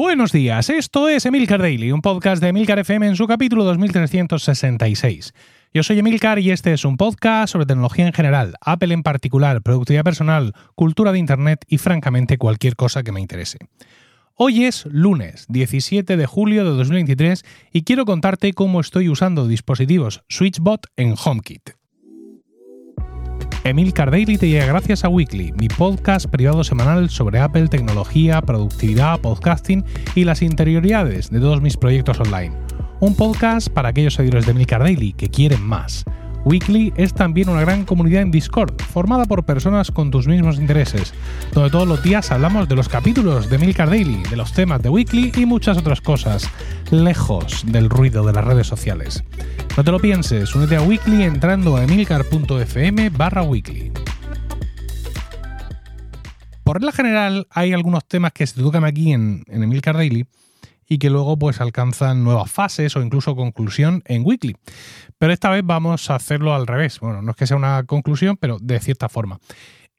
Buenos días, esto es Emilcar Daily, un podcast de Emilcar FM en su capítulo 2366. Yo soy Emilcar y este es un podcast sobre tecnología en general, Apple en particular, productividad personal, cultura de Internet y francamente cualquier cosa que me interese. Hoy es lunes 17 de julio de 2023 y quiero contarte cómo estoy usando dispositivos SwitchBot en HomeKit. Emilcar Daily te llega gracias a Weekly, mi podcast privado semanal sobre Apple, tecnología, productividad, podcasting y las interioridades de todos mis proyectos online. Un podcast para aquellos seguidores de Emilcar Daily que quieren más. Weekly es también una gran comunidad en Discord, formada por personas con tus mismos intereses, donde todos los días hablamos de los capítulos de Milcar Daily, de los temas de Weekly y muchas otras cosas, lejos del ruido de las redes sociales. No te lo pienses, únete a Weekly entrando a emilcar.fm barra weekly. Por regla general, hay algunos temas que se tocan aquí en, en Emilcar Daily y que luego pues alcanzan nuevas fases o incluso conclusión en Weekly. Pero esta vez vamos a hacerlo al revés. Bueno, no es que sea una conclusión, pero de cierta forma.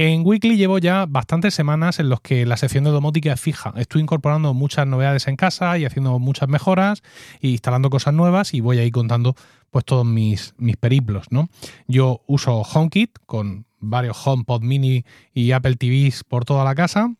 En Weekly llevo ya bastantes semanas en los que la sección de domótica es fija. Estoy incorporando muchas novedades en casa y haciendo muchas mejoras e instalando cosas nuevas y voy ahí contando pues todos mis, mis periplos, ¿no? Yo uso HomeKit con varios HomePod mini y Apple TVs por toda la casa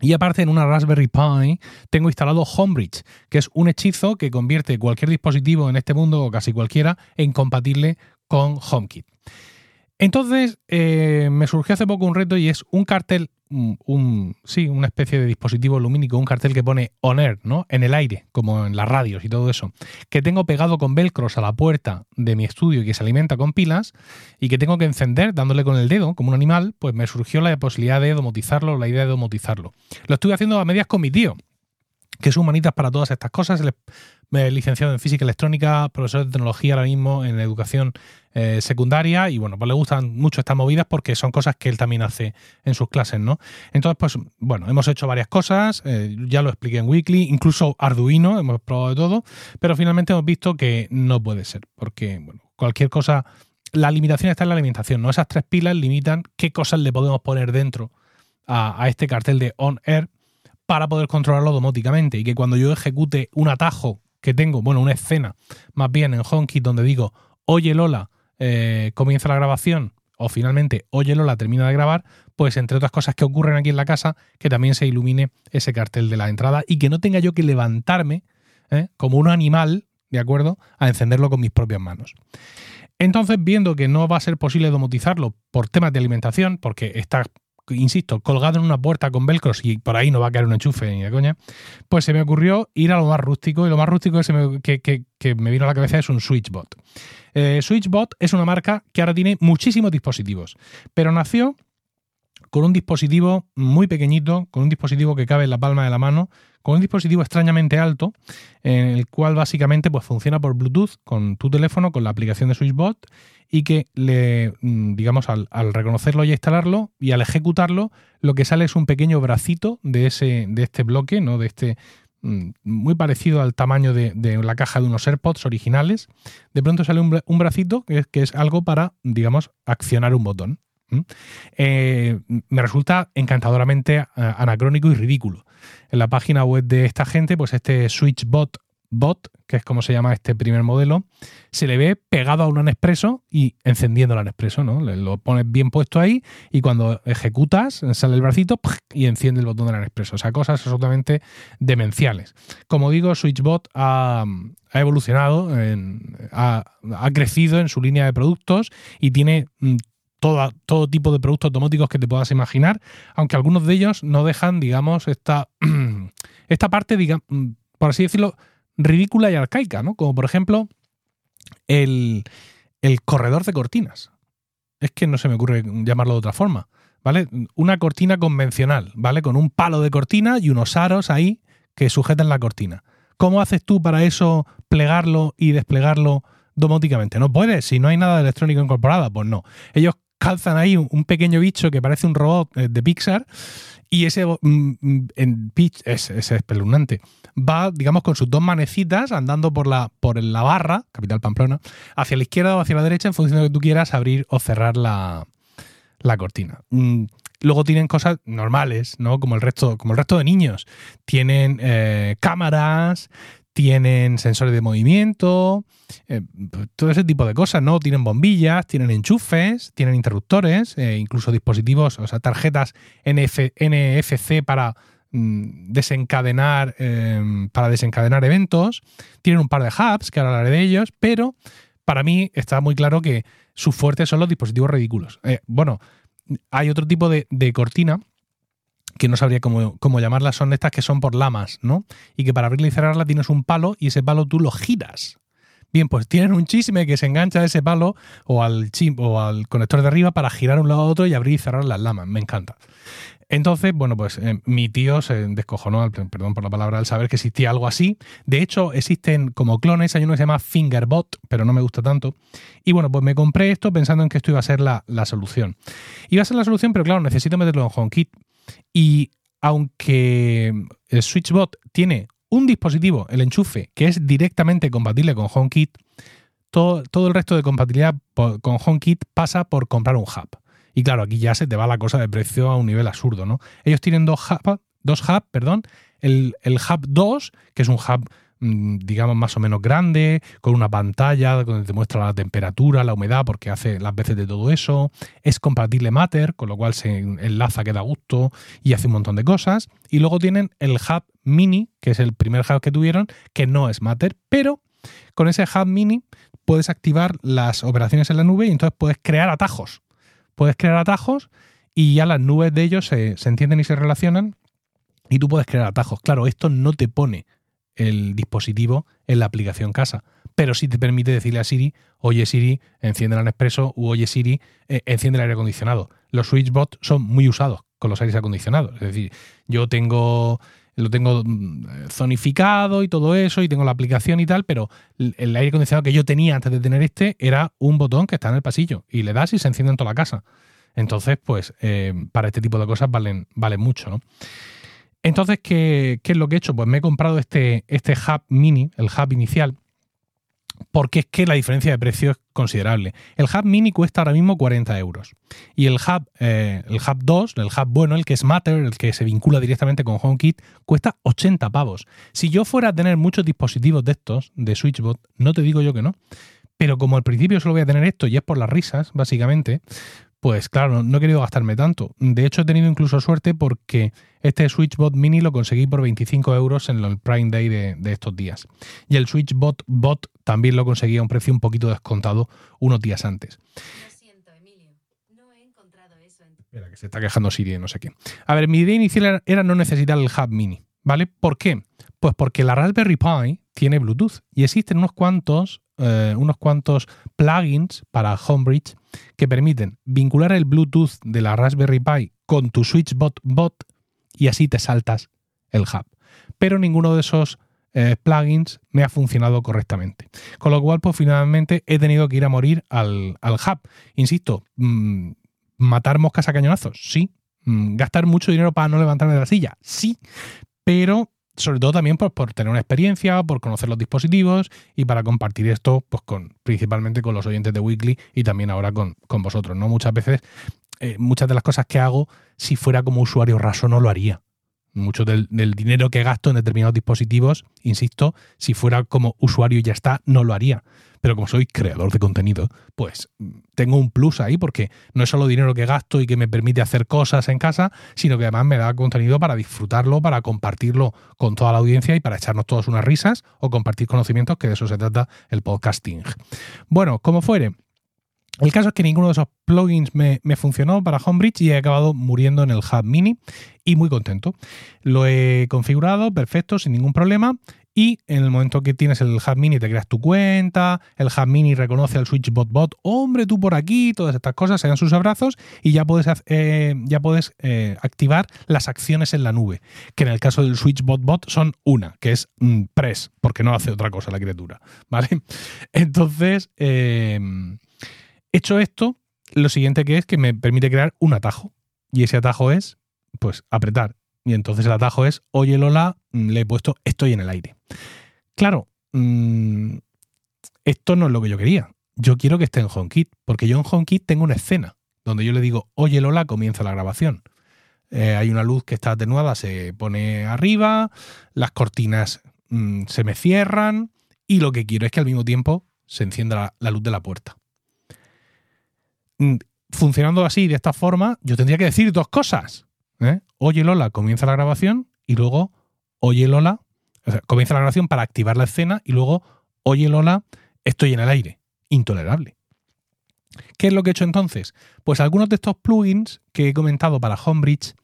y aparte en una Raspberry Pi tengo instalado Homebridge, que es un hechizo que convierte cualquier dispositivo en este mundo, o casi cualquiera, en compatible con HomeKit. Entonces eh, me surgió hace poco un reto y es un cartel un, sí, una especie de dispositivo lumínico, un cartel que pone on air, ¿no? En el aire, como en las radios y todo eso, que tengo pegado con velcros a la puerta de mi estudio y que se alimenta con pilas y que tengo que encender dándole con el dedo, como un animal, pues me surgió la posibilidad de domotizarlo, la idea de domotizarlo. Lo estuve haciendo a medias con mi tío, que es humanitas para todas estas cosas, licenciado en física electrónica, profesor de tecnología ahora mismo en educación eh, secundaria y bueno, pues le gustan mucho estas movidas porque son cosas que él también hace en sus clases, ¿no? Entonces, pues bueno, hemos hecho varias cosas, eh, ya lo expliqué en Weekly, incluso Arduino, hemos probado de todo, pero finalmente hemos visto que no puede ser, porque bueno, cualquier cosa, la limitación está en la alimentación, ¿no? Esas tres pilas limitan qué cosas le podemos poner dentro a, este cartel de on air para poder controlarlo domóticamente y que cuando yo ejecute un atajo que tengo, bueno, una escena más bien en HomeKit donde digo, oye Lola, eh, comienza la grabación o finalmente oye Lola termina de grabar, pues entre otras cosas que ocurren aquí en la casa, que también se ilumine ese cartel de la entrada y que no tenga yo que levantarme ¿eh? como un animal, ¿de acuerdo?, a encenderlo con mis propias manos. Entonces, viendo que no va a ser posible domotizarlo por temas de alimentación, porque está insisto, colgado en una puerta con velcros y por ahí no va a caer un enchufe ni de coña, pues se me ocurrió ir a lo más rústico y lo más rústico que, me, vino a la cabeza es un SwitchBot. Eh, SwitchBot es una marca que ahora tiene muchísimos dispositivos, pero nació con un dispositivo muy pequeñito, con un dispositivo que cabe en la palma de la mano, con un dispositivo extrañamente alto, en el cual básicamente pues, funciona por Bluetooth con tu teléfono, con la aplicación de SwitchBot, y que le, mm, digamos, al, reconocerlo y instalarlo y al ejecutarlo, lo que sale es un pequeño bracito de, ese, de este bloque, ¿no? De este mm, muy parecido al tamaño de, la caja de unos AirPods originales. De pronto sale un, bracito que es, que es algo para, digamos, accionar un botón. Eh, me resulta encantadoramente eh, anacrónico y ridículo. En la página web de esta gente, pues este SwitchBot Bot, que es como se llama este primer modelo, se le ve pegado a un Nespresso y encendiendo el Nespresso, ¿no? Lo pones bien puesto ahí y cuando ejecutas sale el bracito y enciende el botón del Nespresso. O sea, cosas absolutamente demenciales. Como digo, SwitchBot ha, evolucionado, ha, ha, crecido en su línea de productos y tiene mm, todo tipo de productos domóticos que te puedas imaginar, aunque algunos de ellos no dejan, digamos, esta, esta parte, digamos, por así decirlo, ridícula y arcaica, ¿no? Como por ejemplo el, el corredor de cortinas. Es que no se me ocurre llamarlo de otra forma, ¿vale? Una cortina convencional, ¿vale? Con un palo de cortina y unos aros ahí que sujetan la cortina. ¿Cómo haces tú para eso plegarlo y desplegarlo domóticamente? No puedes, si no hay nada de electrónico incorporada, pues no. Ellos calzan ahí un, pequeño bicho que parece un robot eh, de Pixar y ese mm, mm, en pitch es, es, espeluznante. Va, digamos, con sus dos manecitas andando por la, por la barra, capital Pamplona, hacia la izquierda o hacia la derecha en función de que tú quieras abrir o cerrar la, cortina. Mm, luego tienen cosas normales, ¿no? Como el resto, como el resto de niños. Tienen eh, cámaras, tienen sensores de movimiento, eh, todo ese tipo de cosas, ¿no? Tienen bombillas, tienen enchufes, tienen interruptores, eh, incluso dispositivos, o sea, tarjetas NFC para mm, desencadenar em, para desencadenar eventos. Tienen un par de hubs, que ahora hablaré de ellos, pero para mí está muy claro que su fuerte son los dispositivos ridículos. Eh, bueno, hay otro tipo de cortina que no sabría cómo, llamarlas, son estas que son por lamas, ¿no? Y que para abrirla y cerrarla tienes un palo y ese palo tú lo giras. Bien, pues tienen un chisme que se engancha a ese palo o al o al conector de arriba para girar un lado a otro y abrir y cerrar las lamas. Me encanta. Entonces, bueno, pues eh, mi tío se descojonó, perdón por la palabra, al saber que existía algo así. De hecho, existen como clones, hay uno que se llama Fingerbot, pero no me gusta tanto. Y bueno, pues me compré esto pensando en que esto iba a ser la, la solución. Iba a ser la solución, pero claro, necesito meterlo en HomeKit. Y aunque el SwitchBot tiene un dispositivo, el enchufe, que es directamente compatible con HomeKit, todo, el resto de compatibilidad con HomeKit pasa por comprar un hub. Y claro, aquí ya se te va la cosa de precio a un nivel absurdo, ¿no? Ellos tienen dos hubs, dos hub, perdón, el, el hub 2, que es un hub digamos, más o menos grande, con una pantalla donde te muestra la temperatura, la humedad, porque hace las veces de todo eso. Es compatible Matter, con lo cual se enlaza que da gusto y hace un montón de cosas. Y luego tienen el Hub Mini, que es el primer hub que tuvieron, que no es Matter, pero con ese Hub Mini puedes activar las operaciones en la nube y entonces puedes crear atajos. Puedes crear atajos y ya las nubes de ellos se, se entienden y se relacionan y tú puedes crear atajos. Claro, esto no te pone el dispositivo en la aplicación casa. Pero sí te permite decirle a Siri, oye Siri, enciende el Nespresso u oye Siri, eh, enciende el aire acondicionado. Los SwitchBot son muy usados con los aires acondicionados. Es decir, yo tengo lo tengo mm, zonificado y todo eso, y tengo la aplicación y tal, pero el aire acondicionado que yo tenía antes de tener este era un botón que está en el pasillo y le das y se enciende en toda la casa. Entonces, pues eh, para este tipo de cosas valen, valen mucho, ¿no? Entonces, ¿qué, es lo que he hecho? Pues me he comprado este, este hub mini, el hub inicial, porque es que la diferencia de precio es considerable. El hub mini cuesta ahora mismo 40 euros. Y el hub, eh, el hub 2, el hub bueno, el que es Matter, el que se vincula directamente con HomeKit, cuesta 80 pavos. Si yo fuera a tener muchos dispositivos de estos, de SwitchBot, no te digo yo que no. Pero como al principio solo voy a tener esto y es por las risas, básicamente, pues claro, no he querido gastarme tanto. De hecho, he tenido incluso suerte porque este SwitchBot Mini lo conseguí por 25 euros en el Prime Day de, estos días. Y el SwitchBot Bot también lo conseguí a un precio un poquito descontado unos días antes. Lo siento, Emilio. No he encontrado eso en... Espera, que se está quejando Siri de no sé qué. A ver, mi idea inicial era no necesitar el Hub Mini, ¿vale? ¿Por qué? Pues porque la Raspberry Pi tiene Bluetooth y existen unos cuantos, eh, unos cuantos plugins para Homebridge que permiten vincular el Bluetooth de la Raspberry Pi con tu SwitchBot bot y así te saltas el hub. Pero ninguno de esos eh, plugins me ha funcionado correctamente. Con lo cual, pues finalmente he tenido que ir a morir al, hub. Insisto, mm, matar moscas a cañonazos, sí. Mm, gastar mucho dinero para no levantarme de la silla, sí. Pero sobre todo también por, tener una experiencia, por conocer los dispositivos y para compartir esto pues con, principalmente con los oyentes de Weekly y también ahora con, vosotros. ¿no? Muchas veces, eh, muchas de las cosas que hago, si fuera como usuario raso, no lo haría. Mucho del, dinero que gasto en determinados dispositivos, insisto, si fuera como usuario y ya está, no lo haría pero como soy creador de contenido, pues tengo un plus ahí porque no es solo dinero que gasto y que me permite hacer cosas en casa, sino que además me da contenido para disfrutarlo, para compartirlo con toda la audiencia y para echarnos todos unas risas o compartir conocimientos, que de eso se trata el podcasting. Bueno, como fuere, el caso es que ninguno de esos plugins me, funcionó para Homebridge y he acabado muriendo en el Hub Mini y muy contento. Lo he configurado perfecto, sin ningún problema y en el momento que tienes el Hub Mini te creas tu cuenta, el Hub Mini reconoce al SwitchBot Bot, hombre, tú por aquí, todas estas cosas, se dan sus abrazos y ya puedes, eh, ya puedes eh, activar las acciones en la nube, que en el caso del SwitchBot Bot son una, que es mm, Press, porque no hace otra cosa la criatura, ¿vale? Entonces, eh, hecho esto, lo siguiente que es que me permite crear un atajo. Y ese atajo es, pues, apretar. Y entonces el atajo es, oye Lola, mm, le he puesto estoy en el aire. Claro, mm, esto no es lo que yo quería. Yo quiero que esté en HomeKit, porque yo en HomeKit tengo una escena donde yo le digo, oye Lola, comienza la grabación. Eh, hay una luz que está atenuada, se pone arriba, las cortinas mm, se me cierran y lo que quiero es que al mismo tiempo se encienda la, luz de la puerta. Mm, funcionando así, de esta forma, yo tendría que decir dos cosas. ¿eh? Oye Lola, comienza la grabación y luego, oye Lola, o sea, comienza la grabación para activar la escena y luego, oye Lola, estoy en el aire. Intolerable. ¿Qué es lo que he hecho entonces? Pues algunos de estos plugins que he comentado para Homebridge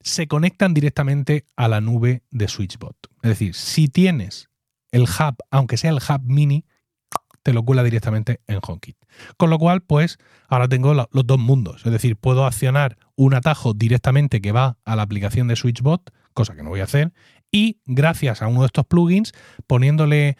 se conectan directamente a la nube de SwitchBot. Es decir, si tienes el hub, aunque sea el hub mini, te lo cuela directamente en HomeKit. Con lo cual, pues ahora tengo los dos mundos. Es decir, puedo accionar un atajo directamente que va a la aplicación de SwitchBot, cosa que no voy a hacer, y gracias a uno de estos plugins, poniéndole,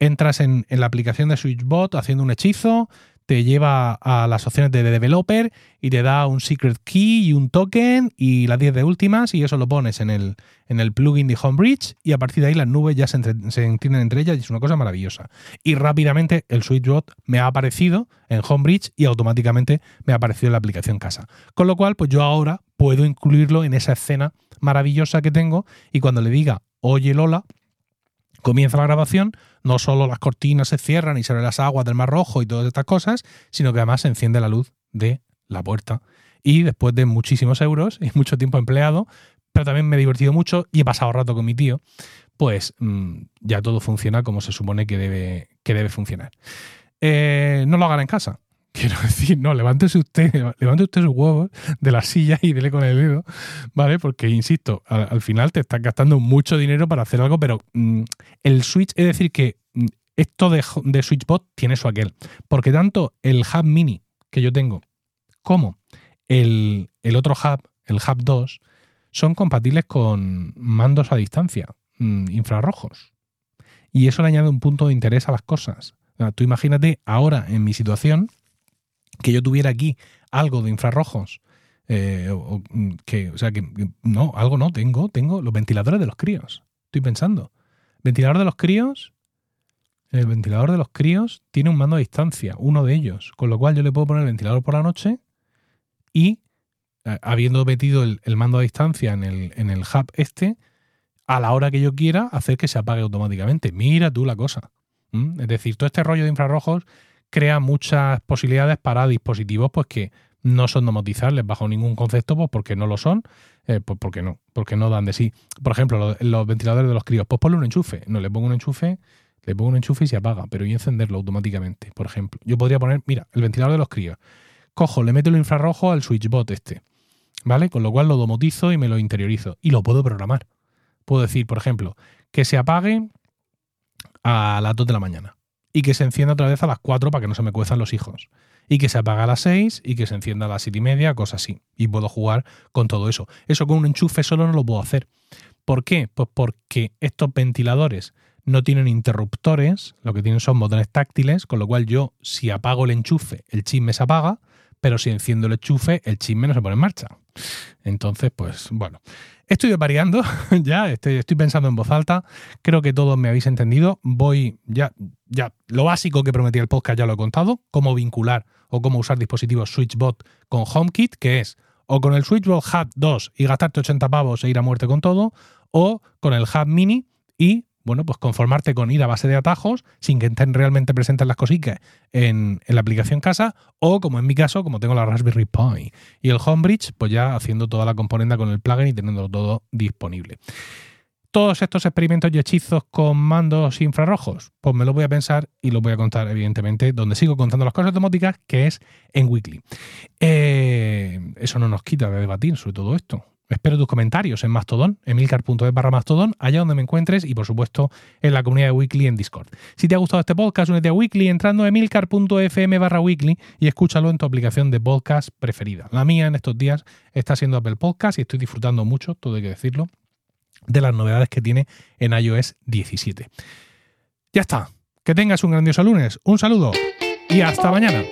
entras en, en la aplicación de SwitchBot haciendo un hechizo, te lleva a las opciones de developer y te da un secret key y un token y las 10 de últimas y eso lo pones en el, en el plugin de Homebridge y a partir de ahí las nubes ya se, entienden entre ellas y es una cosa maravillosa. Y rápidamente el SwitchBot me ha aparecido en Homebridge y automáticamente me ha aparecido en la aplicación casa. Con lo cual, pues yo ahora puedo incluirlo en esa escena maravillosa que tengo y cuando le diga, oye Lola, comienza la grabación, no solo las cortinas se cierran y se ven las aguas del Mar Rojo y todas estas cosas, sino que además se enciende la luz de la puerta. Y después de muchísimos euros y mucho tiempo empleado, pero también me he divertido mucho y he pasado rato con mi tío, pues mm, ya todo funciona como se supone que debe, que debe funcionar. Eh, no lo hagan en casa. Quiero decir, no, levántese usted, levante usted sus huevos de la silla y dele con el dedo, ¿vale? Porque, insisto, al, final te estás gastando mucho dinero para hacer algo, pero mm, el Switch, es decir, que mm, esto de, de, SwitchBot tiene su aquel. Porque tanto el Hub Mini que yo tengo como el, el otro Hub, el Hub 2, son compatibles con mandos a distancia, mm, infrarrojos. Y eso le añade un punto de interés a las cosas. tú imagínate ahora en mi situación que yo tuviera aquí algo de infrarrojos, eh, o, mm, que, o sea, que, no, algo no, tengo, tengo los ventiladores de los críos. Estoy pensando. Ventilador de los críos, el ventilador de los críos tiene un mando a distancia, uno de ellos, con lo cual yo le puedo poner el ventilador por la noche y, eh, habiendo metido el, mando a distancia en el, en el hub este, a la hora que yo quiera, hacer que se apague automáticamente. Mira tú la cosa. Es decir, todo este rollo de infrarrojos crea muchas posibilidades para dispositivos pues que no son domotizables bajo ningún concepto, pues porque no lo son, eh, pues porque no, porque no dan de sí. Por ejemplo, los, ventiladores de los críos, pues ponle un enchufe. No, le pongo un enchufe, le pongo un enchufe y se apaga, pero y encenderlo automáticamente, por ejemplo. Yo podría poner, mira, el ventilador de los críos. Cojo, le meto el infrarrojo al switchbot este, ¿vale? Con lo cual lo domotizo y me lo interiorizo. Y lo puedo programar. Puedo decir, por ejemplo, que se apague a las 2 de la mañana y que se encienda otra vez a las 4 para que no se me cuezan los hijos. Y que se apaga a las 6 y que se encienda a las 7 y media, cosas así. Y puedo jugar con todo eso. Eso con un enchufe solo no lo puedo hacer. ¿Por qué? Pues porque estos ventiladores no tienen interruptores, lo que tienen son botones táctiles, con lo cual yo, si apago el enchufe, el chisme se apaga, pero si enciendo el enchufe, el chisme no se pone en marcha. Entonces, pues bueno, estoy variando, ya estoy, estoy, pensando en voz alta, creo que todos me habéis entendido, voy ya, ya, lo básico que prometí el podcast ya lo he contado, cómo vincular o cómo usar dispositivos SwitchBot con HomeKit, que es o con el SwitchBot Hub 2 y gastarte 80 pavos e ir a muerte con todo, o con el Hub Mini y bueno, pues conformarte con ir a base de atajos sin que estén realmente presentes las cositas en, la aplicación casa o como en mi caso, como tengo la Raspberry Pi y el Homebridge, pues ya haciendo toda la componenda con el plugin y teniéndolo todo disponible. Todos estos experimentos y hechizos con mandos infrarrojos, pues me lo voy a pensar y lo voy a contar, evidentemente, donde sigo contando las cosas domóticas, que es en Weekly. Eh, eso no nos quita de debatir sobre todo esto. Espero tus comentarios en Mastodon, emilcar.es barra Mastodon, allá donde me encuentres y por supuesto en la comunidad de Weekly en Discord. Si te ha gustado este podcast, únete a Weekly entrando a emilcar.fm barra Weekly y escúchalo en tu aplicación de podcast preferida. La mía en estos días está siendo Apple Podcast y estoy disfrutando mucho, todo hay que decirlo, de las novedades que tiene en iOS 17. Ya está. Que tengas un grandioso lunes. Un saludo y hasta mañana.